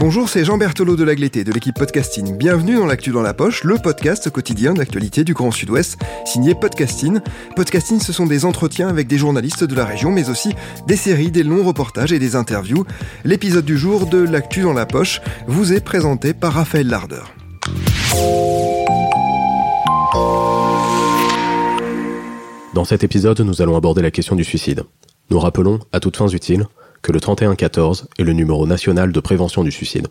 Bonjour, c'est Jean Berthelot de l'Agleté de l'équipe Podcasting. Bienvenue dans l'actu dans la poche, le podcast quotidien d'actualité du Grand Sud-Ouest, signé Podcasting. Podcasting, ce sont des entretiens avec des journalistes de la région, mais aussi des séries, des longs reportages et des interviews. L'épisode du jour de l'actu dans la poche vous est présenté par Raphaël Larder. Dans cet épisode, nous allons aborder la question du suicide. Nous rappelons, à toutes fins utiles, que le 3114 est le numéro national de prévention du suicide.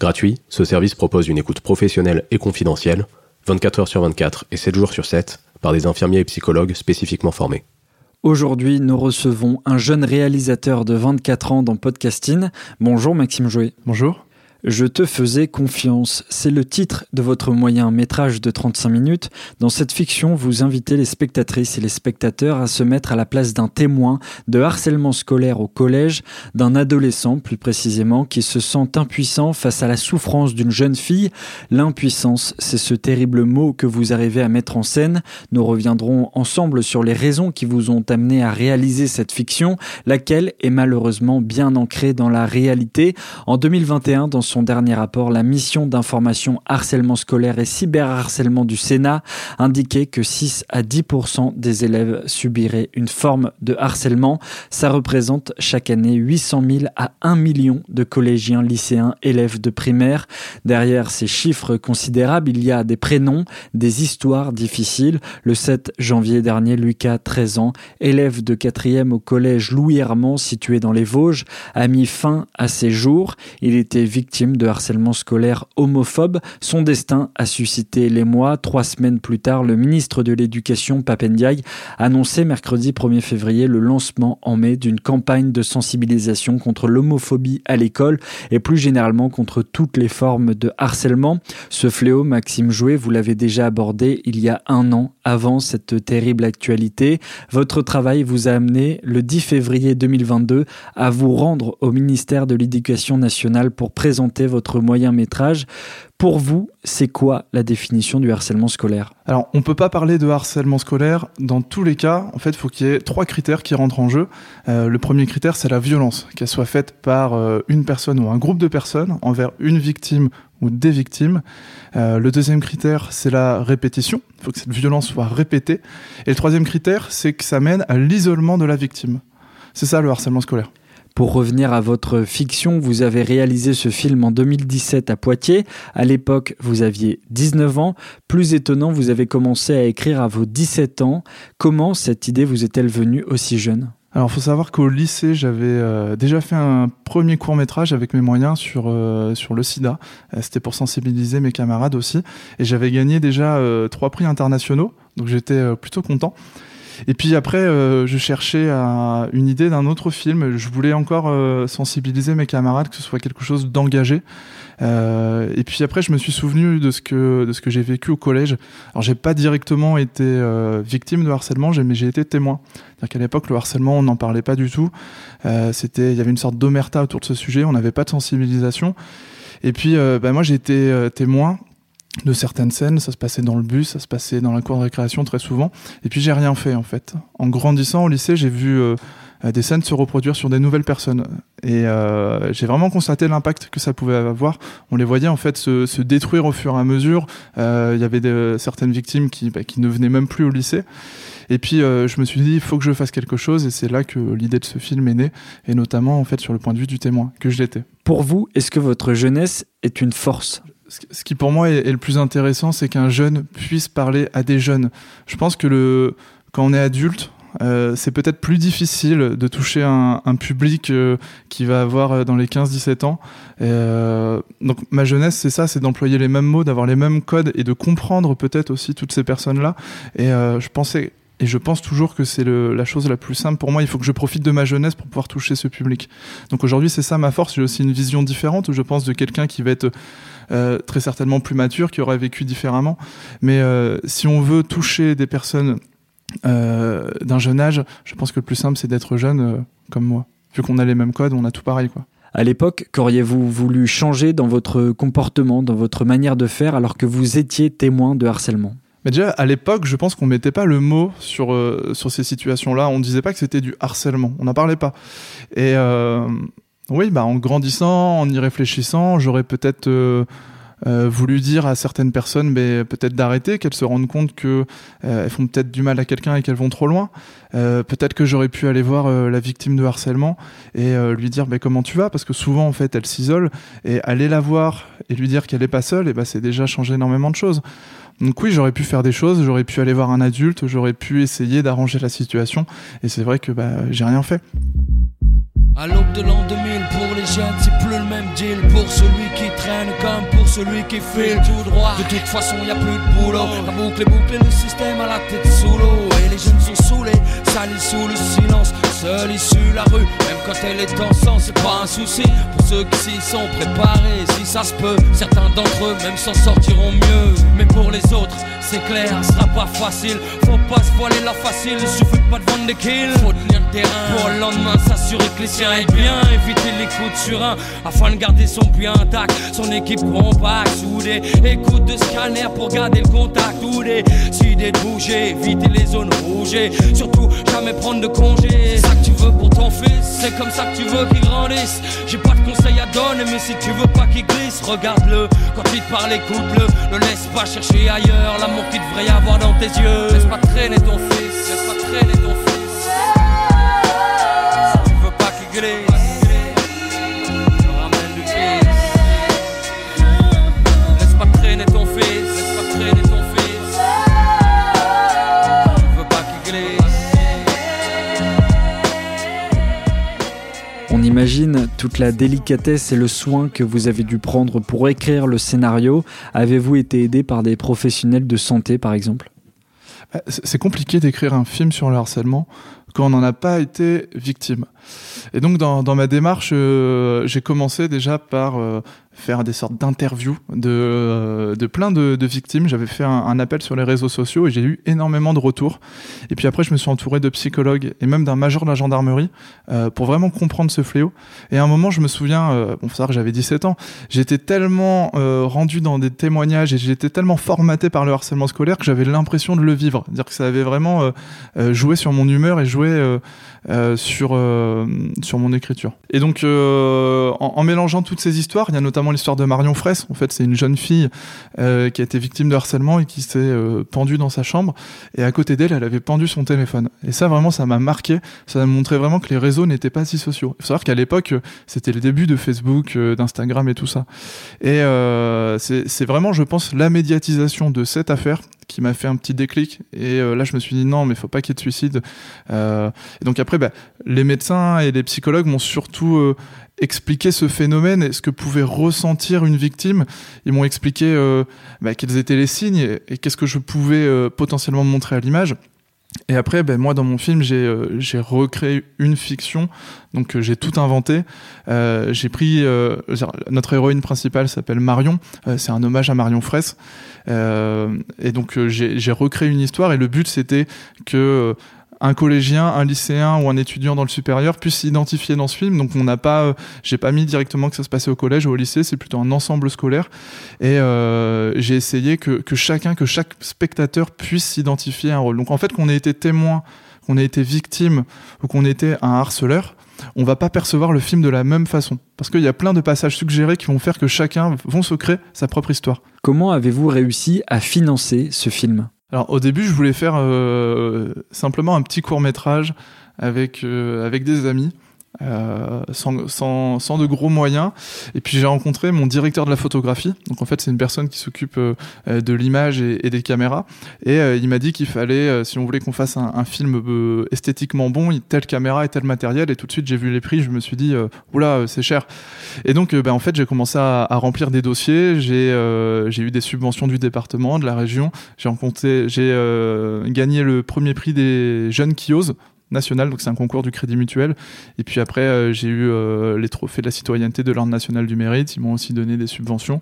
Gratuit, ce service propose une écoute professionnelle et confidentielle, 24 heures sur 24 et 7 jours sur 7, par des infirmiers et psychologues spécifiquement formés. Aujourd'hui, nous recevons un jeune réalisateur de 24 ans dans Podcasting. Bonjour Maxime Jouet. Bonjour. Je te faisais confiance. C'est le titre de votre moyen métrage de 35 minutes. Dans cette fiction, vous invitez les spectatrices et les spectateurs à se mettre à la place d'un témoin de harcèlement scolaire au collège, d'un adolescent plus précisément, qui se sent impuissant face à la souffrance d'une jeune fille. L'impuissance, c'est ce terrible mot que vous arrivez à mettre en scène. Nous reviendrons ensemble sur les raisons qui vous ont amené à réaliser cette fiction, laquelle est malheureusement bien ancrée dans la réalité. En 2021, dans son dernier rapport, la mission d'information harcèlement scolaire et cyberharcèlement du Sénat indiquait que 6 à 10% des élèves subiraient une forme de harcèlement. Ça représente chaque année 800 000 à 1 million de collégiens, lycéens, élèves de primaire. Derrière ces chiffres considérables, il y a des prénoms, des histoires difficiles. Le 7 janvier dernier, Lucas, 13 ans, élève de 4e au collège Louis Hermand situé dans les Vosges, a mis fin à ses jours. Il était victime de harcèlement scolaire homophobe. Son destin a suscité les mois. Trois semaines plus tard, le ministre de l'Éducation, Papendiaï, annonçait mercredi 1er février le lancement en mai d'une campagne de sensibilisation contre l'homophobie à l'école et plus généralement contre toutes les formes de harcèlement. Ce fléau, Maxime Jouet, vous l'avez déjà abordé il y a un an avant cette terrible actualité. Votre travail vous a amené le 10 février 2022 à vous rendre au ministère de l'Éducation nationale pour présenter votre moyen métrage. Pour vous, c'est quoi la définition du harcèlement scolaire? Alors, on peut pas parler de harcèlement scolaire. Dans tous les cas, en fait, il faut qu'il y ait trois critères qui rentrent en jeu. Euh, le premier critère, c'est la violence, qu'elle soit faite par euh, une personne ou un groupe de personnes envers une victime ou des victimes. Euh, le deuxième critère, c'est la répétition. Il faut que cette violence soit répétée. Et le troisième critère, c'est que ça mène à l'isolement de la victime. C'est ça le harcèlement scolaire. Pour revenir à votre fiction, vous avez réalisé ce film en 2017 à Poitiers. À l'époque, vous aviez 19 ans. Plus étonnant, vous avez commencé à écrire à vos 17 ans. Comment cette idée vous est-elle venue aussi jeune? Alors, il faut savoir qu'au lycée, j'avais euh, déjà fait un premier court métrage avec mes moyens sur euh, le SIDA. Euh, C'était pour sensibiliser mes camarades aussi, et j'avais gagné déjà trois prix internationaux, donc j'étais plutôt content. Et puis après, euh, je cherchais à une idée d'un autre film. Je voulais encore euh, sensibiliser mes camarades, que ce soit quelque chose d'engagé. Euh, et puis après, je me suis souvenu de ce que de ce que j'ai vécu au collège. Alors, j'ai pas directement été euh, victime de harcèlement, mais j'ai été témoin. C'est-à-dire qu'à l'époque, le harcèlement, on n'en parlait pas du tout. Euh, c'était, il y avait une sorte d'omerta autour de ce sujet. On n'avait pas de sensibilisation. Et puis, bah, moi, j'ai été témoin de certaines scènes, ça se passait dans le bus, ça se passait dans la cour de récréation très souvent. Et puis j'ai rien fait en fait. En grandissant au lycée, j'ai vu euh, des scènes se reproduire sur des nouvelles personnes. Et euh, j'ai vraiment constaté l'impact que ça pouvait avoir. On les voyait en fait se, se détruire au fur et à mesure. Euh, il y avait certaines victimes qui, bah, qui ne venaient même plus au lycée. Et puis je me suis dit, il faut que je fasse quelque chose. Et c'est là que l'idée de ce film est née. Et notamment en fait sur le point de vue du témoin que je l'étais. Pour vous, est-ce que votre jeunesse est une force? Ce qui pour moi est, le plus intéressant, c'est qu'un jeune puisse parler à des jeunes. Je pense que le, quand on est adulte, euh, c'est peut-être plus difficile de toucher un, public euh, qui va avoir euh, dans les 15-17 ans. Euh, donc ma jeunesse, c'est ça, c'est d'employer les mêmes mots, d'avoir les mêmes codes et de comprendre peut-être aussi toutes ces personnes-là. Et je pensais Et je pense toujours que c'est la chose la plus simple pour moi. Il faut que je profite de ma jeunesse pour pouvoir toucher ce public. Donc aujourd'hui, c'est ça ma force. J'ai aussi une vision différente, je pense, de quelqu'un qui va être euh, très certainement plus mature, qui aurait vécu différemment. Mais euh, si on veut toucher des personnes euh, d'un jeune âge, je pense que le plus simple, c'est d'être jeune comme moi. Vu qu'on a les mêmes codes, on a tout pareil, quoi. À l'époque, qu'auriez-vous voulu changer dans votre comportement, dans votre manière de faire, alors que vous étiez témoin de harcèlement? Mais déjà, à l'époque, je pense qu'on mettait pas le mot sur, euh, sur ces situations-là. On disait pas que c'était du harcèlement. On n'en parlait pas. Et euh, oui, bah, en grandissant, en y réfléchissant, j'aurais peut-être euh, voulu dire à certaines personnes mais peut-être d'arrêter, qu'elles se rendent compte que elles font peut-être du mal à quelqu'un et qu'elles vont trop loin. peut-être que j'aurais pu aller voir la victime de harcèlement et lui dire comment tu vas? Parce que souvent en fait elle s'isole et aller la voir et lui dire qu'elle est pas seule et bah c'est déjà changé énormément de choses. Donc oui, j'aurais pu faire des choses, j'aurais pu aller voir un adulte, j'aurais pu essayer d'arranger la situation, et c'est vrai que bah, j'ai rien fait. À l'aube de l'an 2000, pour les jeunes, c'est plus le même deal. Pour celui qui traîne comme pour celui qui file tout droit. De toute façon, y a plus de boulot. La boucle est bouclée, le système à la tête sous l'eau. Et les jeunes sont saoulés, salis sous le silence. Seul issu la rue, même quand elle est en sang, c'est pas un souci. Pour ceux qui s'y sont préparés, si ça se peut, certains d'entre eux même s'en sortiront mieux. Mais pour les autres, c'est clair, ce sera pas facile. Faut pas se voiler la facile, il suffit pas de vendre des kills. Faut tenir le pour le lendemain s'assurer que les et bien éviter les coups de surin afin de garder son puits intact, son équipe compacte, soudée. Écoute de scanner pour garder le contact, ou des idées de bouger, éviter les zones rouges, surtout jamais prendre de congé. C'est ça que tu veux pour ton fils, c'est comme ça que tu veux qu'il grandisse. J'ai pas de conseils à donner, mais si tu veux pas qu'il glisse, regarde-le. Quand il te parle, écoute-le. Ne laisse pas chercher ailleurs l'amour qu'il devrait y avoir dans tes yeux. Laisse pas traîner ton fils, laisse pas traîner ton fils. On imagine toute la délicatesse et le soin que vous avez dû prendre pour écrire le scénario. Avez-vous été aidé par des professionnels de santé, par exemple? Bah, C'est compliqué d'écrire un film sur le harcèlement quand on n'en a pas été victime. Et donc dans, dans ma démarche, euh, j'ai commencé déjà par euh, faire des sortes d'interviews de, euh, de plein de, de victimes. J'avais fait un, appel sur les réseaux sociaux et j'ai eu énormément de retours. Et puis après, je me suis entouré de psychologues et même d'un major de la gendarmerie pour vraiment comprendre ce fléau. Et à un moment, je me souviens, bon, faut savoir que j'avais 17 ans, j'étais tellement rendu dans des témoignages et j'étais tellement formaté par le harcèlement scolaire que j'avais l'impression de le vivre. Dire que ça avait vraiment joué sur mon humeur et joué sur sur mon écriture. Et donc, euh, en, mélangeant toutes ces histoires, il y a notamment l'histoire de Marion Fraisse. En fait, c'est une jeune fille euh, qui a été victime de harcèlement et qui s'est euh, pendue dans sa chambre. Et à côté d'elle, elle avait pendu son téléphone. Et ça, vraiment, ça m'a marqué. Ça m'a montré vraiment que les réseaux n'étaient pas si sociaux. Il faut savoir qu'à l'époque, c'était le début de Facebook, d'Instagram et tout ça. Et c'est vraiment, je pense, la médiatisation de cette affaire qui m'a fait un petit déclic. Et euh, là, je me suis dit non, mais faut pas qu'il y ait de suicide. Euh, et donc après, bah, les médecins et les psychologues m'ont surtout euh, expliqué ce phénomène et ce que pouvait ressentir une victime. Ils m'ont expliqué bah, quels étaient les signes et, qu'est-ce que je pouvais potentiellement montrer à l'image. Et après, ben, moi, dans mon film, j'ai euh, recréé une fiction, donc euh, j'ai tout inventé. Euh, j'ai pris notre héroïne principale s'appelle Marion. c'est un hommage à Marion Fraisse. et donc j'ai recréé une histoire et le but c'était que un collégien, un lycéen ou un étudiant dans le supérieur puisse s'identifier dans ce film. Donc on n'a pas, euh, j'ai pas mis directement que ça se passait au collège ou au lycée, c'est plutôt un ensemble scolaire. Et euh, j'ai essayé que, que chacun, que chaque spectateur puisse s'identifier à un rôle. Donc en fait, qu'on ait été témoin, qu'on ait été victime ou qu'on ait été un harceleur, on va pas percevoir le film de la même façon. Parce qu'il y a plein de passages suggérés qui vont faire que chacun vont se créer sa propre histoire. Comment avez-vous réussi à financer ce film? Alors au début, je voulais faire euh, simplement un petit court métrage avec euh, avec des amis. Euh, sans, sans, sans, de gros moyens. Et puis j'ai rencontré mon directeur de la photographie. Donc en fait c'est une personne qui s'occupe euh, de l'image et, des caméras. Et euh, il m'a dit qu'il fallait, si on voulait qu'on fasse un, film esthétiquement bon, telle caméra et tel matériel. Et tout de suite j'ai vu les prix, je me suis dit oula c'est cher. Et donc ben, en fait j'ai commencé à, remplir des dossiers. J'ai j'ai eu des subventions du département, de la région. J'ai rencontré, j'ai gagné le premier prix des jeunes qui osent national, donc c'est un concours du Crédit Mutuel. Et puis après, euh, j'ai eu euh, les trophées de la citoyenneté de l'Ordre national du mérite. Ils m'ont aussi donné des subventions.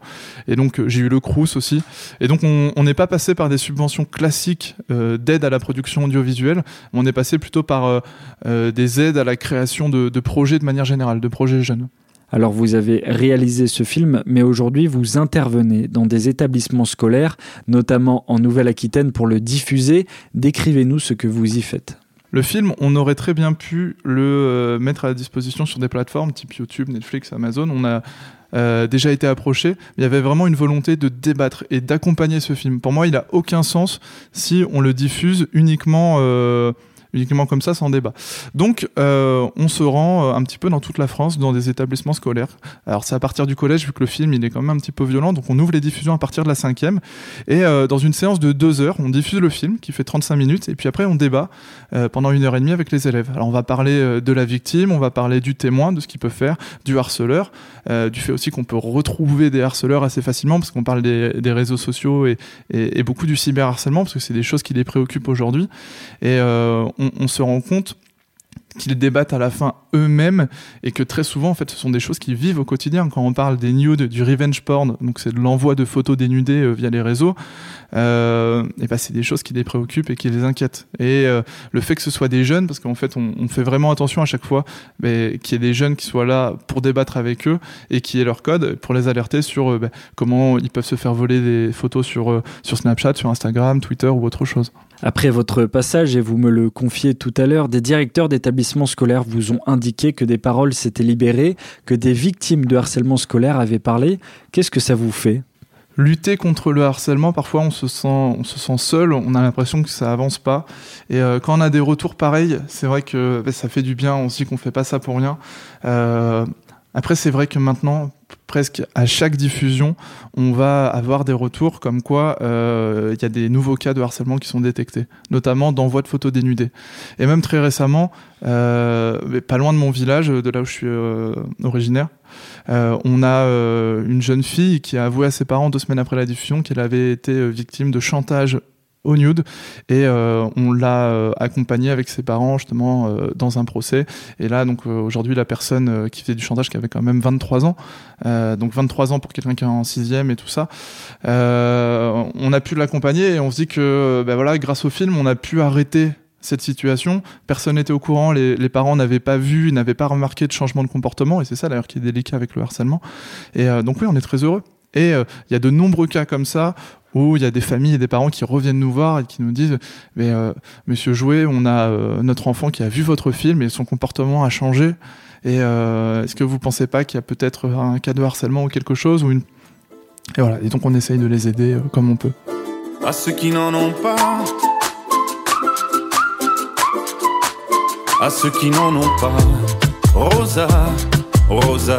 Et donc euh, j'ai eu le Crous aussi. Et donc on n'est pas passé par des subventions classiques d'aide à la production audiovisuelle. On est passé plutôt par des aides à la création de, de projets de manière générale, de projets jeunes. Alors vous avez réalisé ce film, mais aujourd'hui vous intervenez dans des établissements scolaires, notamment en Nouvelle-Aquitaine, pour le diffuser. Décrivez-nous ce que vous y faites. Le film, on aurait très bien pu le euh, mettre à la disposition sur des plateformes type YouTube, Netflix, Amazon. On a euh, déjà été approché. Il y avait vraiment une volonté de débattre et d'accompagner ce film. Pour moi, il n'a aucun sens si on le diffuse uniquement. Euh, uniquement comme ça, sans débat. Donc, euh, on se rend un petit peu dans toute la France, dans des établissements scolaires. Alors, c'est à partir du collège, vu que le film, il est quand même un petit peu violent, donc on ouvre les diffusions à partir de la cinquième. Et euh, dans une séance de deux heures, on diffuse le film, qui fait 35 minutes, et puis après, on débat euh, pendant une heure et demie avec les élèves. Alors, on va parler de la victime, on va parler du témoin, de ce qu'il peut faire, du harceleur, euh, du fait aussi qu'on peut retrouver des harceleurs assez facilement, parce qu'on parle des, réseaux sociaux et, beaucoup du cyberharcèlement, parce que c'est des choses qui les préoccupent aujourd'hui. Et euh, on, se rend compte qu'ils débattent à la fin eux-mêmes et que très souvent en fait ce sont des choses qu'ils vivent au quotidien. Quand on parle des nudes du revenge porn donc c'est de l'envoi de photos dénudées euh, via les réseaux euh, et ben c'est des choses qui les préoccupent et qui les inquiètent. Et euh, le fait que ce soit des jeunes parce qu'en fait on, fait vraiment attention à chaque fois ben, qu'il y ait des jeunes qui soient là pour débattre avec eux et qui aient leur code pour les alerter sur ben, comment ils peuvent se faire voler des photos sur sur Snapchat sur Instagram Twitter ou autre chose après votre passage, et vous me le confiez tout à l'heure, des directeurs d'établissements scolaires vous ont indiqué que des paroles s'étaient libérées, que des victimes de harcèlement scolaire avaient parlé. Qu'est-ce que ça vous fait? Lutter contre le harcèlement, parfois on se sent, on se sent seul, on a l'impression que ça avance pas. Et euh, quand on a des retours pareils, c'est vrai que bah, ça fait du bien. On se dit qu'on fait pas ça pour rien. Euh, après, c'est vrai que maintenant, presque à chaque diffusion, on va avoir des retours comme quoi il euh, y a des nouveaux cas de harcèlement qui sont détectés, notamment d'envoi de photos dénudées. Et même très récemment, euh, pas loin de mon village, de là où je suis euh, originaire, on a une jeune fille qui a avoué à ses parents deux semaines après la diffusion qu'elle avait été victime de chantage au nude et euh, on l'a euh, accompagné avec ses parents justement euh, dans un procès et là donc aujourd'hui la personne qui faisait du chantage qui avait quand même 23 ans donc 23 ans pour quelqu'un qui est en sixième et tout ça on a pu l'accompagner et on se dit que ben voilà grâce au film on a pu arrêter cette situation, personne n'était au courant, les parents n'avaient pas vu, n'avaient pas remarqué de changement de comportement, et c'est ça d'ailleurs qui est délicat avec le harcèlement. Et donc oui, on est très heureux. Et il euh, y a de nombreux cas comme ça où il y a des familles et des parents qui reviennent nous voir et qui nous disent mais euh, monsieur Jouet on a euh, notre enfant qui a vu votre film et son comportement a changé. Et est-ce que vous pensez pas qu'il y a peut-être un cas de harcèlement ou quelque chose et voilà. Et donc on essaye de les aider comme on peut. À ceux qui n'en ont pas. À ceux qui n'en ont pas. Rosa Rosa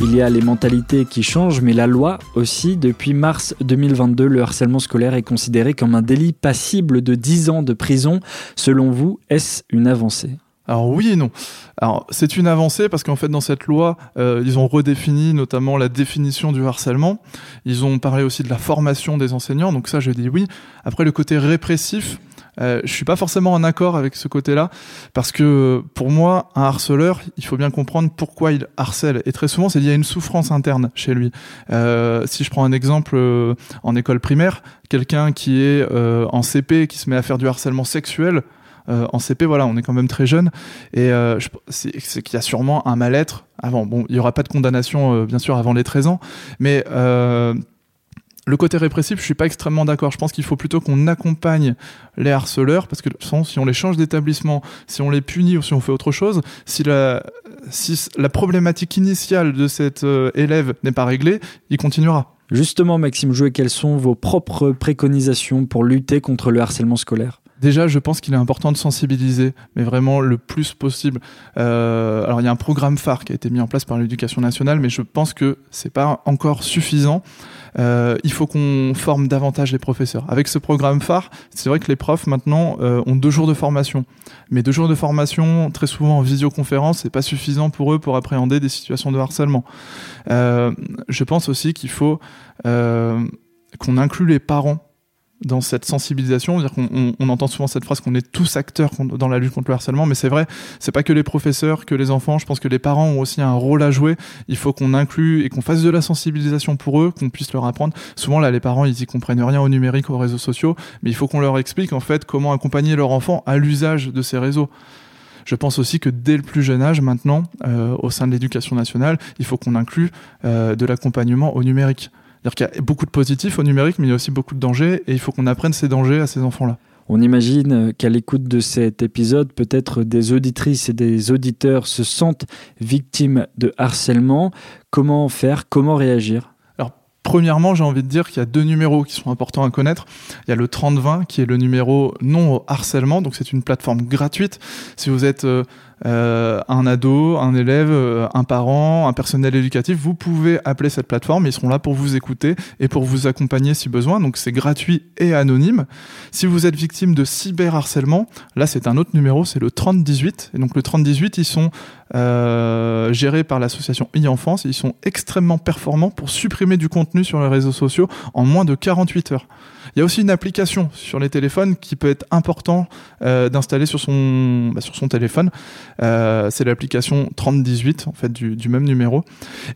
il y a les mentalités qui changent, mais la loi aussi. Depuis mars 2022, le harcèlement scolaire est considéré comme un délit passible de 10 ans de prison. Selon vous, est-ce une avancée? Alors oui et non. Alors c'est une avancée parce qu'en fait dans cette loi euh, ils ont redéfini notamment la définition du harcèlement. Ils ont parlé aussi de la formation des enseignants. Donc ça je dis oui. Après le côté répressif, euh, je suis pas forcément en accord avec ce côté-là parce que pour moi un harceleur il faut bien comprendre pourquoi il harcèle et très souvent c'est lié à une souffrance interne chez lui. Euh, si je prends un exemple euh, en école primaire, quelqu'un qui est euh, en CP qui se met à faire du harcèlement sexuel en CP, voilà, on est quand même très jeune et c'est qu'il y a sûrement un mal-être avant. Bon, il y aura pas de condamnation bien sûr avant les 13 ans, mais le côté répressif, je suis pas extrêmement d'accord. Je pense qu'il faut plutôt qu'on accompagne les harceleurs, parce que si on les change d'établissement, si on les punit ou si on fait autre chose, si la, problématique initiale de cet euh, élève n'est pas réglée, il continuera. Justement, Maxime Jouet, quelles sont vos propres préconisations pour lutter contre le harcèlement scolaire? Déjà, je pense qu'il est important de sensibiliser, mais vraiment le plus possible. Euh, alors, il y a un programme phare qui a été mis en place par l'éducation nationale, mais je pense que c'est pas encore suffisant. Euh, il faut qu'on forme davantage les professeurs. Avec ce programme phare, c'est vrai que les profs maintenant euh, ont deux jours de formation, mais deux jours de formation, très souvent en visioconférence, c'est pas suffisant pour eux pour appréhender des situations de harcèlement. Euh, je pense aussi qu'il faut qu'on inclue les parents dans cette sensibilisation, dire on, entend souvent cette phrase qu'on est tous acteurs dans la lutte contre le harcèlement, mais c'est vrai, c'est pas que les professeurs, que les enfants. Je pense que les parents ont aussi un rôle à jouer. Il faut qu'on inclue et qu'on fasse de la sensibilisation pour eux, qu'on puisse leur apprendre. Souvent là, les parents ils y comprennent rien au numérique, aux réseaux sociaux, mais il faut qu'on leur explique en fait comment accompagner leur enfant à l'usage de ces réseaux. Je pense aussi que dès le plus jeune âge, maintenant, euh, au sein de l'éducation nationale, il faut qu'on inclue euh, de l'accompagnement au numérique. C'est-à-dire qu'il y a beaucoup de positifs au numérique, mais il y a aussi beaucoup de dangers, et il faut qu'on apprenne ces dangers à ces enfants-là. On imagine qu'à l'écoute de cet épisode, peut-être des auditrices et des auditeurs se sentent victimes de harcèlement. Comment faire? Comment réagir? Alors, Premièrement, j'ai envie de dire qu'il y a deux numéros qui sont importants à connaître. Il y a le 3020 qui est le numéro non au harcèlement, donc c'est une plateforme gratuite. Si vous êtes euh, euh, un ado, un élève, euh, un parent, un personnel éducatif, vous pouvez appeler cette plateforme. Ils seront là pour vous écouter et pour vous accompagner si besoin. Donc c'est gratuit et anonyme. Si vous êtes victime de cyberharcèlement, là c'est un autre numéro, c'est le 3018. Et donc le 3018, ils sont euh, gérés par l'association e-enfance. Ils sont extrêmement performants pour supprimer du contenu sur les réseaux sociaux en moins de 48 heures. Il y a aussi une application sur les téléphones qui peut être important euh, d'installer sur son bah, sur son téléphone. Euh, c'est l'application 3018 en fait du, même numéro.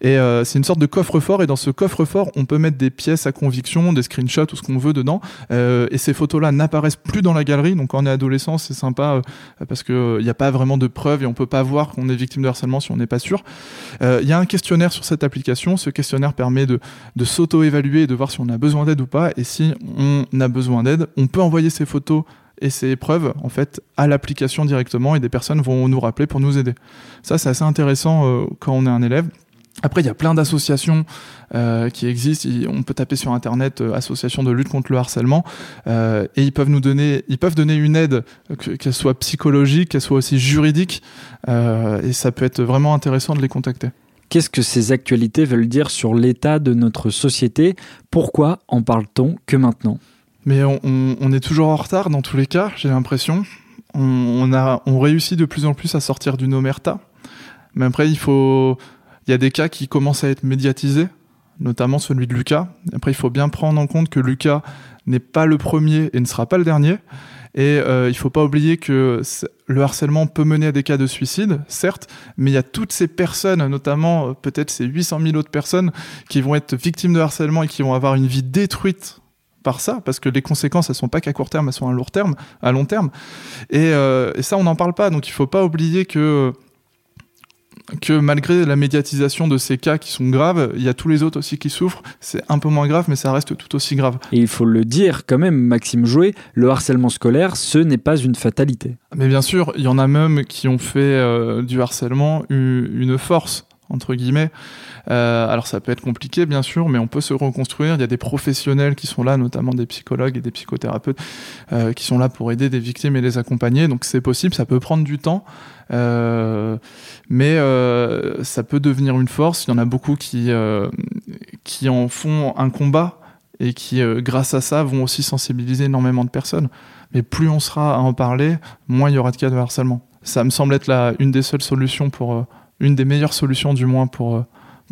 Et euh, c'est une sorte de coffre-fort. Et dans ce coffre-fort, on peut mettre des pièces à conviction, des screenshots ou ce qu'on veut dedans. Et ces photos-là n'apparaissent plus dans la galerie. Donc quand on est adolescent, c'est sympa parce que il n'y a pas vraiment de preuves et on peut pas voir qu'on est victime de harcèlement si on n'est pas sûr. Il y a un questionnaire sur cette application. Ce questionnaire permet de, de s'auto-évaluer et de voir si on a besoin d'aide ou pas. Et si a besoin d'aide, on peut envoyer ses photos et ces preuves en fait à l'application directement et des personnes vont nous rappeler pour nous aider. Ça c'est assez intéressant euh, quand on est un élève. Après, il y a plein d'associations euh, qui existent. On peut taper sur internet euh, association de lutte contre le harcèlement et ils peuvent nous donner, ils peuvent donner une aide, qu'elle soit psychologique, qu'elle soit aussi juridique, et ça peut être vraiment intéressant de les contacter. Qu'est-ce que ces actualités veulent dire sur l'état de notre société? Pourquoi en parle-t-on que maintenant? Mais on, est toujours en retard dans tous les cas, j'ai l'impression. On, on réussit de plus en plus à sortir d'une omerta. Mais après, il faut, il y a des cas qui commencent à être médiatisés, notamment celui de Lucas. Après, il faut bien prendre en compte que Lucas n'est pas le premier et ne sera pas le dernier. Et euh, il faut pas oublier que le harcèlement peut mener à des cas de suicide, certes, mais il y a toutes ces personnes, notamment euh, peut-être ces 800 000 autres personnes, qui vont être victimes de harcèlement et qui vont avoir une vie détruite par ça, parce que les conséquences, elles sont pas qu'à court terme, elles sont à, long terme, à long terme. Euh, et, ça, on n'en parle pas. Donc, il faut pas oublier que que malgré la médiatisation de ces cas qui sont graves, il y a tous les autres aussi qui souffrent. C'est un peu moins grave, mais ça reste tout aussi grave. Et il faut le dire quand même, Maxime Jouet, le harcèlement scolaire, ce n'est pas une fatalité. Mais bien sûr, il y en a même qui ont fait euh, du harcèlement une force entre guillemets. Euh, alors ça peut être compliqué bien sûr, mais on peut se reconstruire. Il y a des professionnels qui sont là, notamment des psychologues et des psychothérapeutes, euh, qui sont là pour aider des victimes et les accompagner. Donc c'est possible, ça peut prendre du temps, euh, mais ça peut devenir une force. Il y en a beaucoup qui qui en font un combat et qui, grâce à ça, vont aussi sensibiliser énormément de personnes. Mais plus on sera à en parler, moins il y aura de cas de harcèlement. Ça me semble être la, une des seules solutions pour une des meilleures solutions du moins pour, euh,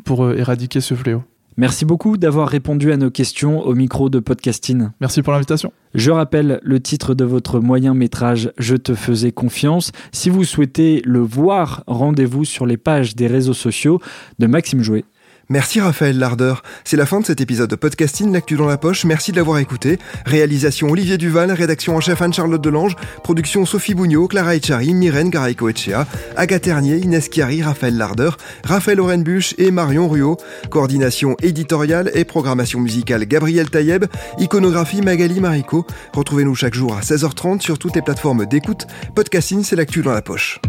pour euh, éradiquer ce fléau. Merci beaucoup d'avoir répondu à nos questions au micro de Podcasting. Merci pour l'invitation. Je rappelle le titre de votre moyen métrage Je te faisais confiance. Si vous souhaitez le voir, rendez-vous sur les pages des réseaux sociaux de Maxime Jouet. Merci Raphaël Lardeur. C'est la fin de cet épisode de podcasting L'actu dans la poche. Merci de l'avoir écouté. Réalisation Olivier Duval, rédaction en chef Anne-Charlotte Delange, production Sophie Bougnot, Clara Echari, Myrène Garaïco Echea, Agathe Ternier, Inès Chiari, Raphaël Lardeur, Raphaël Orenbuch et Marion Ruot. Coordination éditoriale et programmation musicale Gabriel Taïeb, iconographie Magali Marico. Retrouvez-nous chaque jour à 16h30 sur toutes les plateformes d'écoute. Podcasting, c'est l'actu dans la poche.